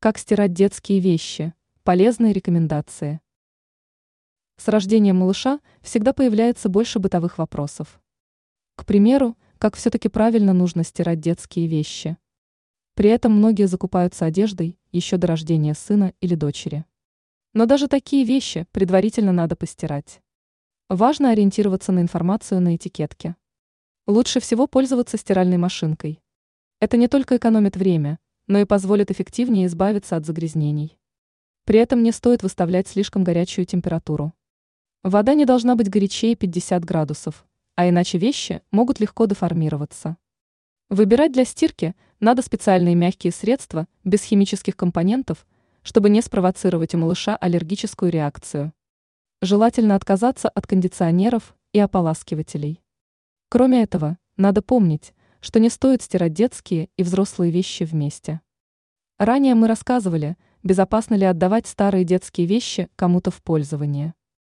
Как стирать детские вещи? Полезные рекомендации. С рождением малыша всегда появляется больше бытовых вопросов. К примеру, как все-таки правильно нужно стирать детские вещи. При этом многие закупаются одеждой еще до рождения сына или дочери. Но даже такие вещи предварительно надо постирать. Важно ориентироваться на информацию на этикетке. Лучше всего пользоваться стиральной машинкой. Это не только экономит время, но и позволит эффективнее избавиться от загрязнений. При этом не стоит выставлять слишком горячую температуру. Вода не должна быть горячее 50 градусов, а иначе вещи могут легко деформироваться. Выбирать для стирки надо специальные мягкие средства без химических компонентов, чтобы не спровоцировать у малыша аллергическую реакцию. Желательно отказаться от кондиционеров и ополаскивателей. Кроме этого, надо помнить, что не стоит стирать детские и взрослые вещи вместе. Ранее мы рассказывали, безопасно ли отдавать старые детские вещи кому-то в пользование.